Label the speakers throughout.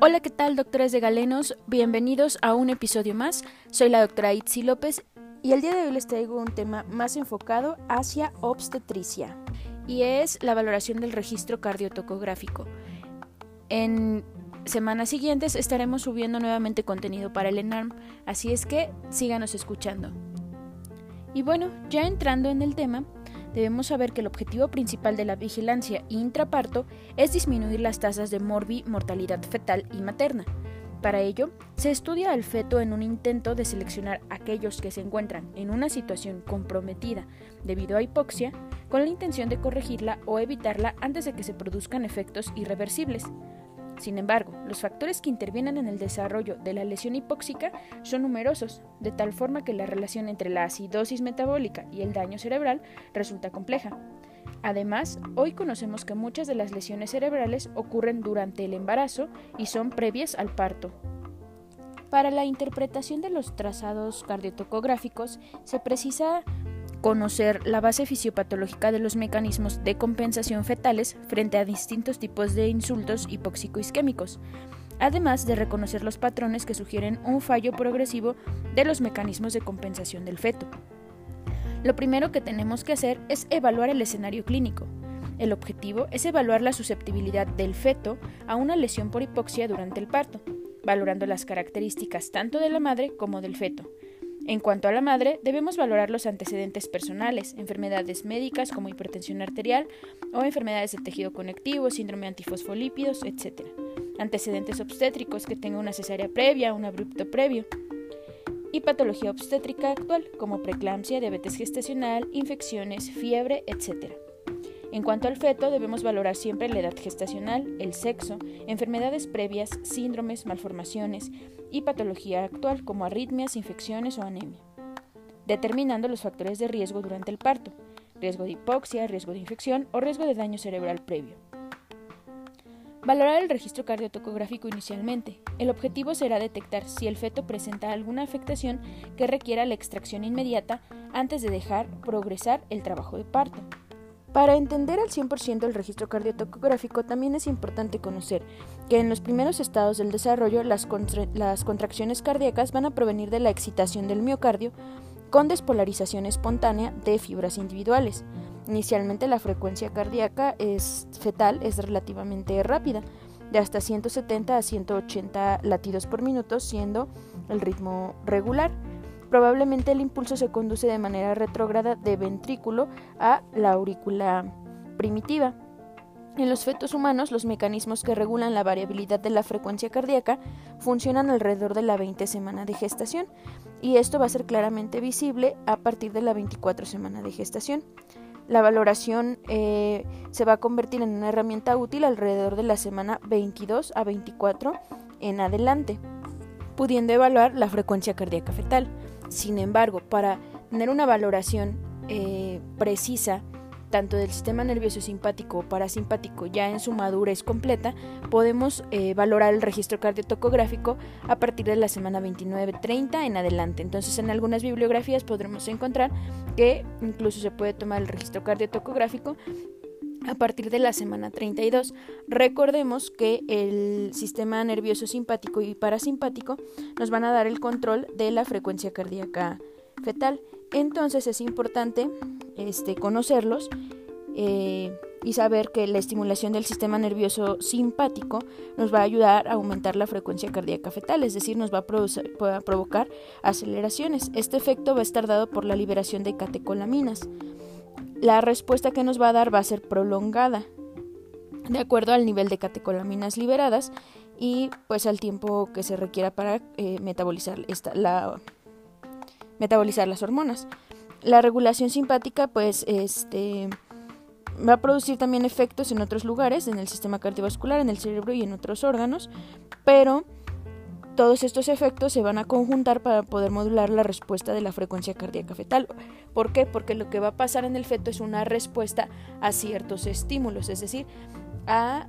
Speaker 1: Hola, ¿qué tal, doctores de Galenos? Bienvenidos a un episodio más. Soy la doctora Itzi López y el día de hoy les traigo un tema más enfocado hacia obstetricia y es la valoración del registro cardiotocográfico. En semanas siguientes estaremos subiendo nuevamente contenido para el ENARM, así es que síganos escuchando. Y bueno, ya entrando en el tema, debemos saber que el objetivo principal de la vigilancia intraparto es disminuir las tasas de morbi, mortalidad fetal y materna. Para ello, se estudia al feto en un intento de seleccionar aquellos que se encuentran en una situación comprometida debido a hipoxia, con la intención de corregirla o evitarla antes de que se produzcan efectos irreversibles. Sin embargo, los factores que intervienen en el desarrollo de la lesión hipóxica son numerosos, de tal forma que la relación entre la acidosis metabólica y el daño cerebral resulta compleja. Además, hoy conocemos que muchas de las lesiones cerebrales ocurren durante el embarazo y son previas al parto. Para la interpretación de los trazados cardiotocográficos se precisa conocer la base fisiopatológica de los mecanismos de compensación fetales frente a distintos tipos de insultos hipóxico-isquémicos, además de reconocer los patrones que sugieren un fallo progresivo de los mecanismos de compensación del feto. Lo primero que tenemos que hacer es evaluar el escenario clínico. El objetivo es evaluar la susceptibilidad del feto a una lesión por hipoxia durante el parto, valorando las características tanto de la madre como del feto, en cuanto a la madre, debemos valorar los antecedentes personales, enfermedades médicas como hipertensión arterial o enfermedades de tejido conectivo, síndrome antifosfolípidos, etc. Antecedentes obstétricos que tenga una cesárea previa, un abrupto previo. Y patología obstétrica actual como preeclampsia, diabetes gestacional, infecciones, fiebre, etc. En cuanto al feto, debemos valorar siempre la edad gestacional, el sexo, enfermedades previas, síndromes, malformaciones y patología actual como arritmias, infecciones o anemia, determinando los factores de riesgo durante el parto, riesgo de hipoxia, riesgo de infección o riesgo de daño cerebral previo. Valorar el registro cardiotocográfico inicialmente. El objetivo será detectar si el feto presenta alguna afectación que requiera la extracción inmediata antes de dejar progresar el trabajo de parto. Para entender al 100% el registro cardiotocográfico también es importante conocer que en los primeros estados del desarrollo las, las, contracciones cardíacas van a provenir de la excitación del miocardio con despolarización espontánea de fibras individuales. Inicialmente la frecuencia cardíaca es, fetal es relativamente rápida, de hasta 170 a 180 latidos por minuto, siendo el ritmo regular. Probablemente el impulso se conduce de manera retrógrada de ventrículo a la aurícula primitiva. En los fetos humanos, los mecanismos que regulan la variabilidad de la frecuencia cardíaca funcionan alrededor de la 20 semana de gestación, y esto va a ser claramente visible a partir de la 24 semana de gestación. La valoración eh, se va a convertir en una herramienta útil alrededor de la semana 22 a 24 en adelante, pudiendo evaluar la frecuencia cardíaca fetal. Sin embargo, para tener una valoración eh, precisa tanto del sistema nervioso simpático o parasimpático ya en su madurez completa, podemos eh, valorar el registro cardiotocográfico a partir de la semana 29-30 en adelante. Entonces, en algunas bibliografías podremos encontrar que incluso se puede tomar el registro cardiotocográfico a partir de la semana 32. Recordemos que el sistema nervioso simpático y parasimpático nos van a dar el control de la frecuencia cardíaca fetal. Entonces es importante este, conocerlos eh, y saber que la estimulación del sistema nervioso simpático nos va a ayudar a aumentar la frecuencia cardíaca fetal, es decir, nos va a, a provocar aceleraciones. Este efecto va a estar dado por la liberación de catecolaminas la respuesta que nos va a dar va a ser prolongada, de acuerdo al nivel de catecolaminas liberadas y pues al tiempo que se requiera para eh, metabolizar, esta, la, metabolizar las hormonas. La regulación simpática pues este va a producir también efectos en otros lugares, en el sistema cardiovascular, en el cerebro y en otros órganos, pero todos estos efectos se van a conjuntar para poder modular la respuesta de la frecuencia cardíaca fetal. ¿Por qué? Porque lo que va a pasar en el feto es una respuesta a ciertos estímulos, es decir, a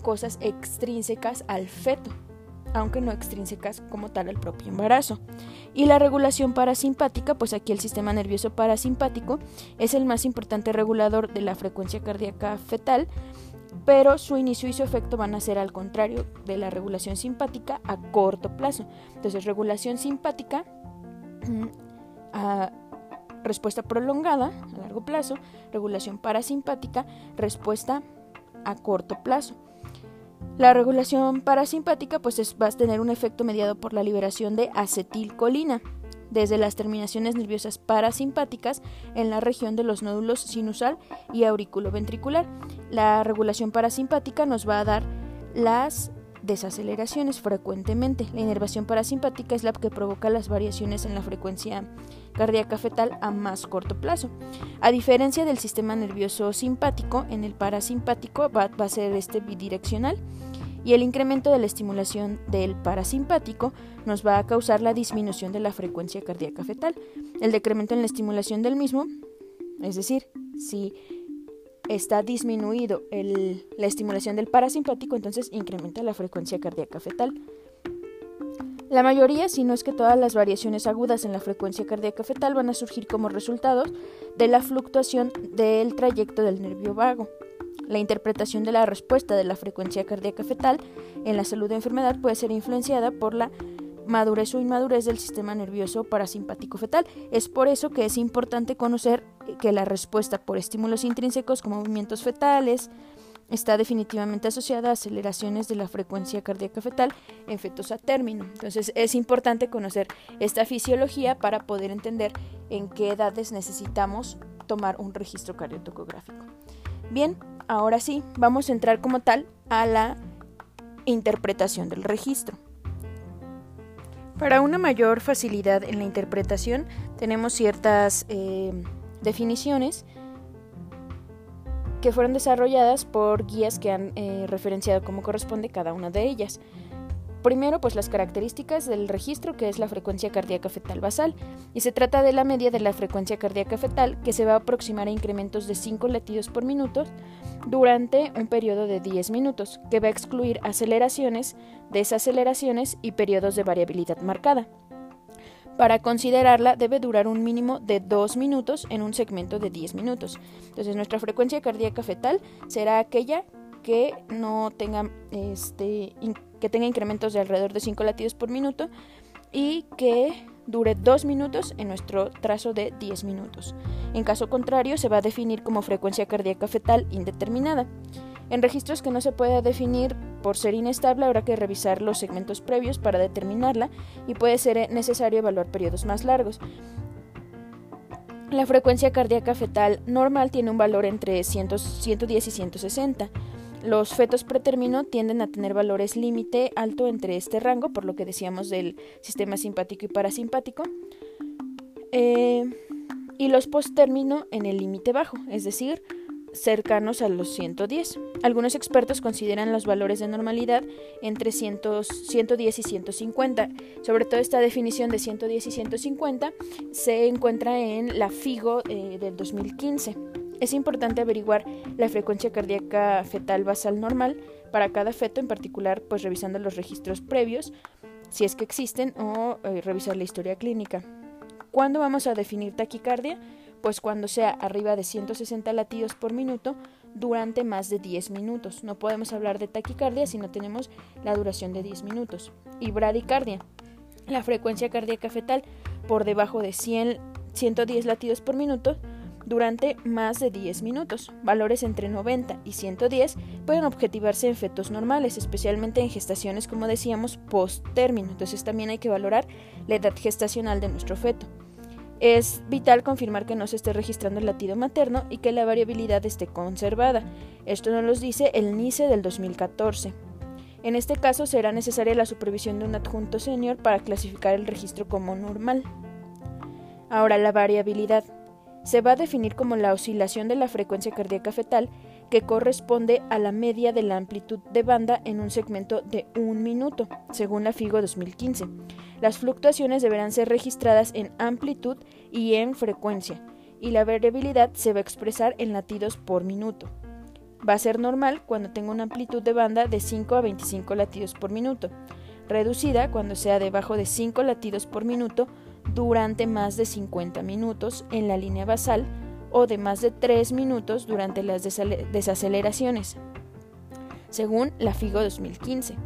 Speaker 1: cosas extrínsecas al feto, aunque no extrínsecas como tal al propio embarazo. Y la regulación parasimpática, pues aquí el sistema nervioso parasimpático es el más importante regulador de la frecuencia cardíaca fetal pero su inicio y su efecto van a ser al contrario de la regulación simpática a corto plazo. Entonces, regulación simpática a respuesta prolongada a largo plazo, regulación parasimpática, respuesta a corto plazo. La regulación parasimpática pues va a tener un efecto mediado por la liberación de acetilcolina desde las terminaciones nerviosas parasimpáticas en la región de los nódulos sinusal y auriculoventricular. La regulación parasimpática nos va a dar las desaceleraciones frecuentemente. La inervación parasimpática es la que provoca las variaciones en la frecuencia cardíaca fetal a más corto plazo. A diferencia del sistema nervioso simpático, en el parasimpático va, va a ser este bidireccional y el incremento de la estimulación del parasimpático nos va a causar la disminución de la frecuencia cardíaca fetal. El decremento en la estimulación del mismo, es decir, si está disminuido la estimulación del parasimpático, entonces incrementa la frecuencia cardíaca fetal. La mayoría, si no es que todas las variaciones agudas en la frecuencia cardíaca fetal van a surgir como resultado de la fluctuación del trayecto del nervio vago. La interpretación de la respuesta de la frecuencia cardíaca fetal en la salud de enfermedad puede ser influenciada por la madurez o inmadurez del sistema nervioso parasimpático fetal. Es por eso que es importante conocer que la respuesta por estímulos intrínsecos como movimientos fetales está definitivamente asociada a aceleraciones de la frecuencia cardíaca fetal en fetos a término. Entonces es importante conocer esta fisiología para poder entender en qué edades necesitamos tomar un registro cardiotocográfico. Bien, ahora sí, vamos a entrar como tal a la interpretación del registro. Para una mayor facilidad en la interpretación tenemos ciertas eh, definiciones que fueron desarrolladas por guías que han eh, referenciado cómo corresponde cada una de ellas. Primero, pues las características del registro, que es la frecuencia cardíaca fetal basal, y se trata de la media de la frecuencia cardíaca fetal, que se va a aproximar a incrementos de 5 latidos por minuto durante un periodo de 10 minutos, que va a excluir aceleraciones, desaceleraciones y periodos de variabilidad marcada. Para considerarla debe durar un mínimo de 2 minutos en un segmento de 10 minutos. Entonces nuestra frecuencia cardíaca fetal será aquella que no tenga este, que tenga incrementos de alrededor de 5 latidos por minuto y que dure 2 minutos en nuestro trazo de 10 minutos. En caso contrario, se va a definir como frecuencia cardíaca fetal indeterminada. En registros que no se pueda definir por ser inestable, habrá que revisar los segmentos previos para determinarla y puede ser necesario evaluar periodos más largos. La frecuencia cardíaca fetal normal tiene un valor entre 110 y 160. Los fetos pretérmino tienden a tener valores límite alto entre este rango, por lo que decíamos del sistema simpático y parasimpático, eh, y los posttérmino en el límite bajo, es decir, cercanos a los 110. Algunos expertos consideran los valores de normalidad entre 110 y 150. Sobre todo esta definición de 110 y 150 se encuentra en la FIGO eh, del 2015. Es importante averiguar la frecuencia cardíaca fetal basal normal para cada feto, en particular, pues revisando los registros previos, si es que existen, o eh, revisar la historia clínica. ¿Cuándo vamos a definir taquicardia? Pues cuando sea arriba de 160 latidos por minuto durante más de 10 minutos. No podemos hablar de taquicardia si no tenemos la duración de 10 minutos. Y bradicardia, la frecuencia cardíaca fetal por debajo de 100, 110 latidos por minuto durante más de 10 minutos. Valores entre 90 y 110 pueden objetivarse en fetos normales, especialmente en gestaciones, como decíamos, post-término. Entonces también hay que valorar la edad gestacional de nuestro feto. Es vital confirmar que no se esté registrando el latido materno y que la variabilidad esté conservada. Esto nos lo dice el NICE del 2014. En este caso será necesaria la supervisión de un adjunto senior para clasificar el registro como normal. Ahora, la variabilidad se va a definir como la oscilación de la frecuencia cardíaca fetal que corresponde a la media de la amplitud de banda en un segmento de un minuto, según la FIGO 2015. Las fluctuaciones deberán ser registradas en amplitud y en frecuencia, y la variabilidad se va a expresar en latidos por minuto. Va a ser normal cuando tenga una amplitud de banda de 5 a 25 latidos por minuto, reducida cuando sea debajo de 5 latidos por minuto durante más de 50 minutos en la línea basal o de más de 3 minutos durante las desaceleraciones. según la FIGO 2015.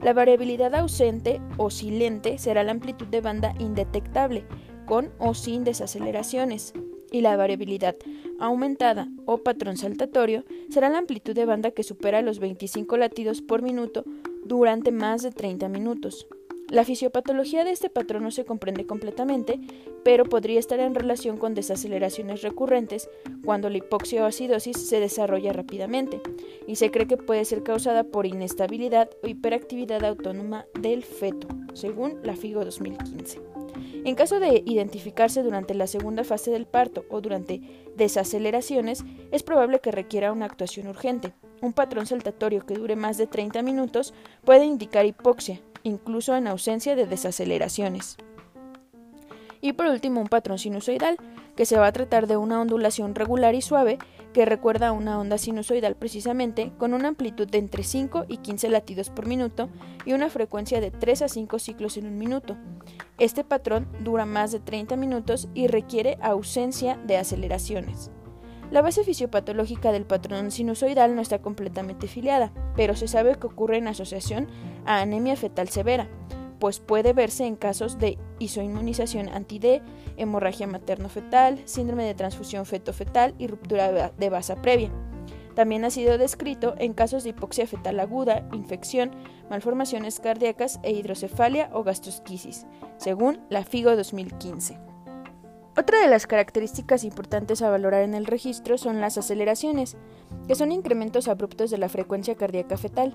Speaker 1: La variabilidad ausente o silente será la amplitud de banda indetectable, con o sin desaceleraciones, y la variabilidad aumentada o patrón saltatorio será la amplitud de banda que supera los 25 latidos por minuto durante más de 30 minutos. La fisiopatología de este patrón no se comprende completamente, pero podría estar en relación con desaceleraciones recurrentes cuando la hipoxia o acidosis se desarrolla rápidamente, y se cree que puede ser causada por inestabilidad o hiperactividad autónoma del feto, según la FIGO 2015. En caso de identificarse durante la segunda fase del parto o durante desaceleraciones, es probable que requiera una actuación urgente. Un patrón saltatorio que dure más de 30 minutos puede indicar hipoxia, incluso en ausencia de desaceleraciones. Y por último, un patrón sinusoidal, que se va a tratar de una ondulación regular y suave que recuerda a una onda sinusoidal precisamente, con una amplitud de entre 5 y 15 latidos por minuto y una frecuencia de 3 a 5 ciclos en un minuto. Este patrón dura más de 30 minutos y requiere ausencia de aceleraciones. La base fisiopatológica del patrón sinusoidal no está completamente filiada, pero se sabe que ocurre en asociación a anemia fetal severa, pues puede verse en casos de isoinmunización anti-D, hemorragia materno-fetal, síndrome de transfusión feto-fetal y ruptura de basa previa. También ha sido descrito en casos de hipoxia fetal aguda, infección, malformaciones cardíacas e hidrocefalia o gastrosquisis, según la FIGO 2015. Otra de las características importantes a valorar en el registro son las aceleraciones, que son incrementos abruptos de la frecuencia cardíaca fetal,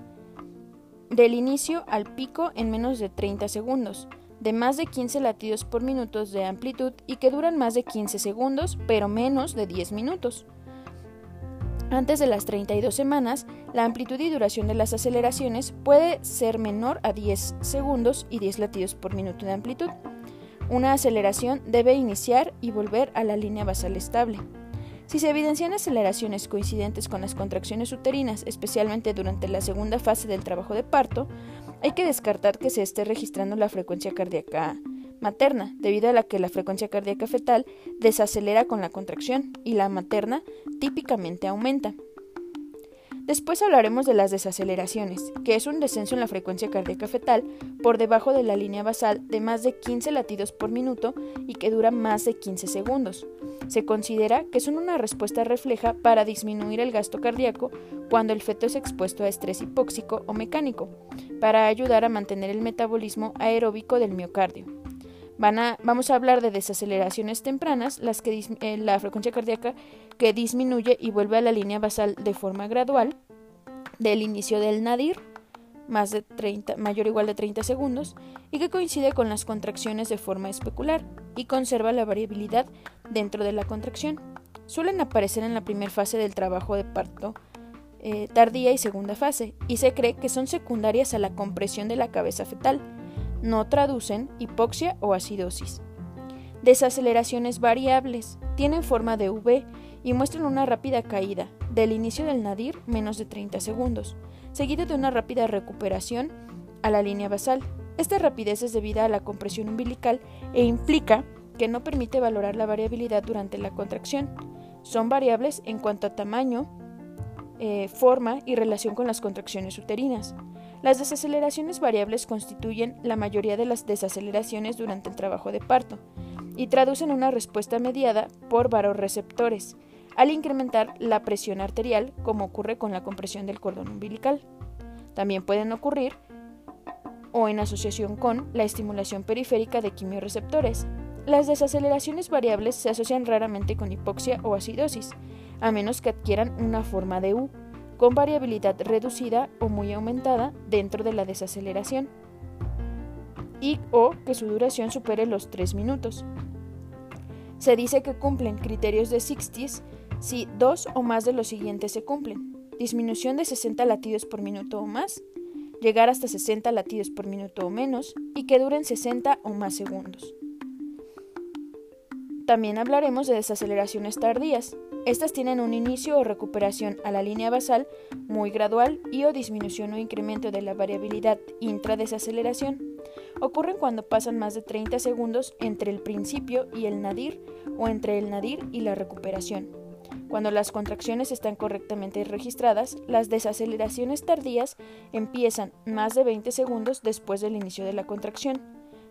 Speaker 1: del inicio al pico en menos de 30 segundos, de más de 15 latidos por minuto de amplitud y que duran más de 15 segundos, pero menos de 10 minutos. Antes de las 32 semanas, la amplitud y duración de las aceleraciones puede ser menor a 10 segundos y 10 latidos por minuto de amplitud. Una aceleración debe iniciar y volver a la línea basal estable. Si se evidencian aceleraciones coincidentes con las contracciones uterinas, especialmente durante la segunda fase del trabajo de parto, hay que descartar que se esté registrando la frecuencia cardíaca materna, debido a la que la frecuencia cardíaca fetal desacelera con la contracción y la materna típicamente aumenta. Después hablaremos de las desaceleraciones, que es un descenso en la frecuencia cardíaca fetal por debajo de la línea basal de más de 15 latidos por minuto y que dura más de 15 segundos. Se considera que son una respuesta refleja para disminuir el gasto cardíaco cuando el feto es expuesto a estrés hipóxico o mecánico, para ayudar a mantener el metabolismo aeróbico del miocardio. Vamos a hablar de desaceleraciones tempranas, las que eh, la frecuencia cardíaca que disminuye y vuelve a la línea basal de forma gradual del inicio del nadir, más de 30, mayor o igual de 30 segundos, y que coincide con las contracciones de forma especular y conserva la variabilidad dentro de la contracción. Suelen aparecer en la primera fase del trabajo de parto eh, tardía y segunda fase, y se cree que son secundarias a la compresión de la cabeza fetal. No traducen hipoxia o acidosis. Desaceleraciones variables. Tienen forma de V y muestran una rápida caída, del inicio del nadir menos de 30 segundos, seguido de una rápida recuperación a la línea basal. Esta rapidez es debida a la compresión umbilical e implica que no permite valorar la variabilidad durante la contracción. Son variables en cuanto a tamaño, eh, forma y relación con las contracciones uterinas. Las desaceleraciones variables constituyen la mayoría de las desaceleraciones durante el trabajo de parto y traducen una respuesta mediada por varoreceptores, al incrementar la presión arterial, como ocurre con la compresión del cordón umbilical. También pueden ocurrir o en asociación con la estimulación periférica de quimioreceptores. Las desaceleraciones variables se asocian raramente con hipoxia o acidosis, a menos que adquieran una forma de U, con variabilidad reducida o muy aumentada dentro de la desaceleración, y o que su duración supere los 3 minutos. Se dice que cumplen criterios de 60 si dos o más de los siguientes se cumplen. Disminución de 60 latidos por minuto o más, llegar hasta 60 latidos por minuto o menos y que duren 60 o más segundos. También hablaremos de desaceleraciones tardías. Estas tienen un inicio o recuperación a la línea basal muy gradual y o disminución o incremento de la variabilidad intradesaceleración. Ocurren cuando pasan más de 30 segundos entre el principio y el nadir o entre el nadir y la recuperación. Cuando las contracciones están correctamente registradas, las desaceleraciones tardías empiezan más de 20 segundos después del inicio de la contracción.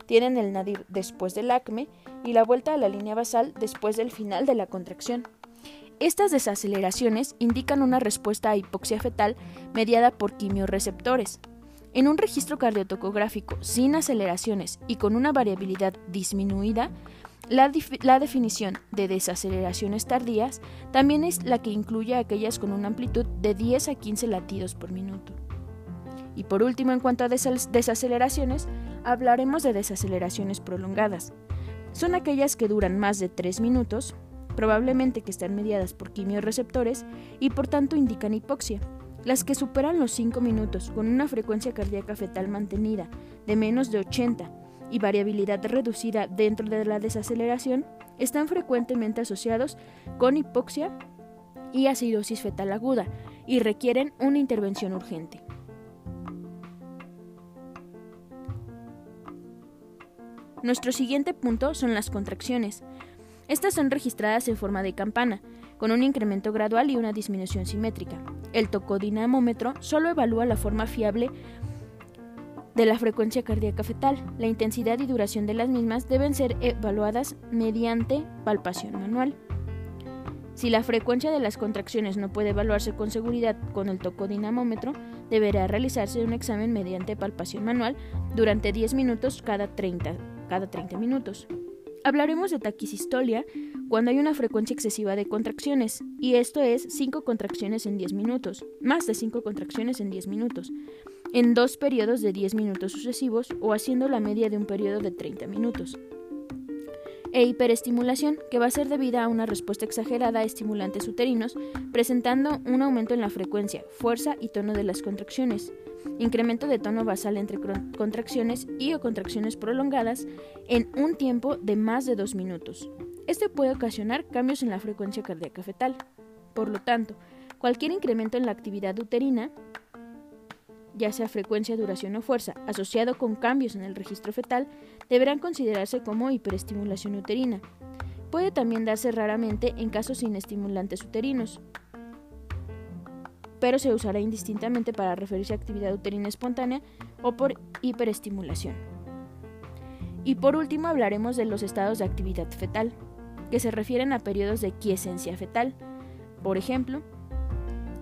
Speaker 1: Tienen el nadir después del acme y la vuelta a la línea basal después del final de la contracción. Estas desaceleraciones indican una respuesta a hipoxia fetal mediada por quimioreceptores. En un registro cardiotocográfico sin aceleraciones y con una variabilidad disminuida, la, definición de desaceleraciones tardías también es la que incluye aquellas con una amplitud de 10 a 15 latidos por minuto. Y por último, en cuanto a desaceleraciones, hablaremos de desaceleraciones prolongadas. Son aquellas que duran más de 3 minutos, probablemente que están mediadas por quimioreceptores y por tanto indican hipoxia. Las que superan los 5 minutos con una frecuencia cardíaca fetal mantenida de menos de 80 y variabilidad reducida dentro de la desaceleración están frecuentemente asociados con hipoxia y acidosis fetal aguda y requieren una intervención urgente. Nuestro siguiente punto son las contracciones. Estas son registradas en forma de campana, con un incremento gradual y una disminución simétrica. El tocodinamómetro solo evalúa la forma fiable de la frecuencia cardíaca fetal. La intensidad y duración de las mismas deben ser evaluadas mediante palpación manual. Si la frecuencia de las contracciones no puede evaluarse con seguridad con el tocodinamómetro, deberá realizarse un examen mediante palpación manual durante 10 minutos cada 30, cada 30 minutos. Hablaremos de taquisistolia cuando hay una frecuencia excesiva de contracciones, y esto es 5 contracciones en 10 minutos, más de 5 contracciones en 10 minutos en dos periodos de 10 minutos sucesivos o haciendo la media de un periodo de 30 minutos. E hiperestimulación, que va a ser debida a una respuesta exagerada a estimulantes uterinos, presentando un aumento en la frecuencia, fuerza y tono de las contracciones, incremento de tono basal entre contracciones y o contracciones prolongadas en un tiempo de más de dos minutos. Este puede ocasionar cambios en la frecuencia cardíaca fetal. Por lo tanto, cualquier incremento en la actividad uterina ya sea frecuencia, duración o fuerza, asociado con cambios en el registro fetal, deberán considerarse como hiperestimulación uterina. Puede también darse raramente en casos sin estimulantes uterinos, pero se usará indistintamente para referirse a actividad uterina espontánea o por hiperestimulación. Y por último hablaremos de los estados de actividad fetal, que se refieren a periodos de quiesencia fetal, por ejemplo,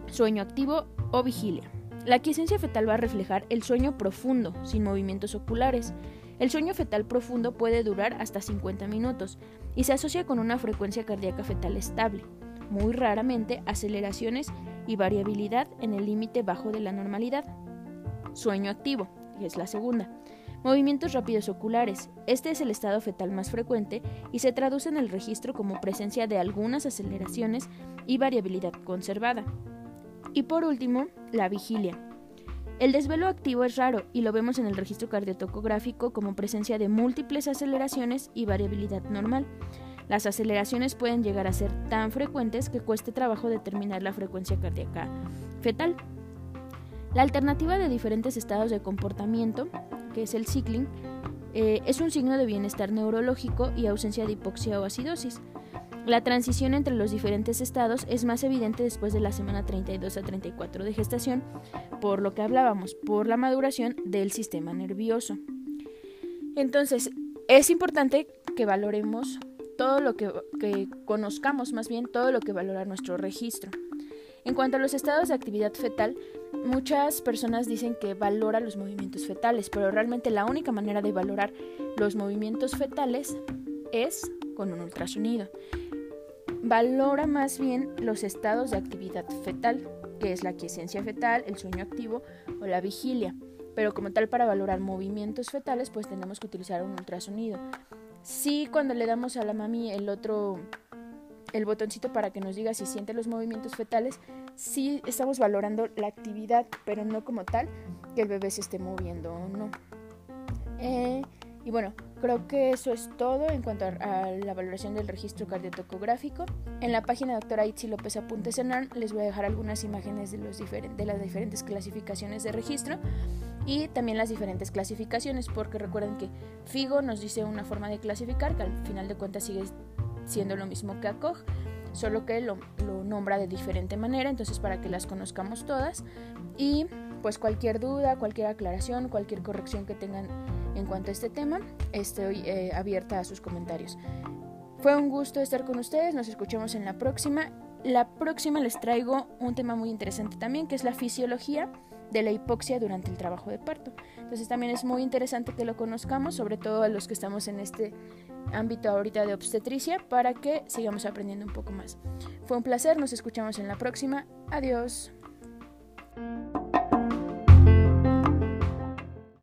Speaker 1: sueño activo o vigilia. La quiesencia fetal va a reflejar el sueño profundo, sin movimientos oculares. El sueño fetal profundo puede durar hasta 50 minutos y se asocia con una frecuencia cardíaca fetal estable, muy raramente aceleraciones y variabilidad en el límite bajo de la normalidad. Sueño activo, que es la segunda. Movimientos rápidos oculares. Este es el estado fetal más frecuente y se traduce en el registro como presencia de algunas aceleraciones y variabilidad conservada. Y por último, la vigilia. El desvelo activo es raro y lo vemos en el registro cardiotocográfico como presencia de múltiples aceleraciones y variabilidad normal. Las aceleraciones pueden llegar a ser tan frecuentes que cueste trabajo determinar la frecuencia cardíaca fetal. La alternativa de diferentes estados de comportamiento, que es el cycling, eh, es un signo de bienestar neurológico y ausencia de hipoxia o acidosis. La transición entre los diferentes estados es más evidente después de la semana 32 a 34 de gestación, por lo que hablábamos, por la maduración del sistema nervioso. Entonces, es importante que valoremos todo lo que, que conozcamos más bien todo lo que valora nuestro registro. En cuanto a los estados de actividad fetal, muchas personas dicen que valora los movimientos fetales, pero realmente la única manera de valorar los movimientos fetales es con un ultrasonido valora más bien los estados de actividad fetal, que es la quiesencia fetal, el sueño activo o la vigilia. Pero como tal, para valorar movimientos fetales, pues tenemos que utilizar un ultrasonido. Sí, cuando le damos a la mami el otro, el botoncito para que nos diga si siente los movimientos fetales, sí estamos valorando la actividad, pero no como tal que el bebé se esté moviendo o no. Eh, y bueno, creo que eso es todo en cuanto a, la valoración del registro cardiotocográfico. En la página doctora Itzi López Apunte les voy a dejar algunas imágenes de, los de las diferentes clasificaciones de registro y también las diferentes clasificaciones, porque recuerden que FIGO nos dice una forma de clasificar, que al final de cuentas sigue siendo lo mismo que ACOG. solo que lo, lo nombra de diferente manera, entonces para que las conozcamos todas y pues cualquier duda, cualquier aclaración, cualquier corrección que tengan en cuanto a este tema, estoy eh, abierta a sus comentarios. Fue un gusto estar con ustedes, nos escuchamos en la próxima. La próxima les traigo un tema muy interesante también, que es la fisiología de la hipoxia durante el trabajo de parto. Entonces también es muy interesante que lo conozcamos, sobre todo a los que estamos en este ámbito ahorita de obstetricia, para que sigamos aprendiendo un poco más. Fue un placer, nos escuchamos en la próxima. Adiós.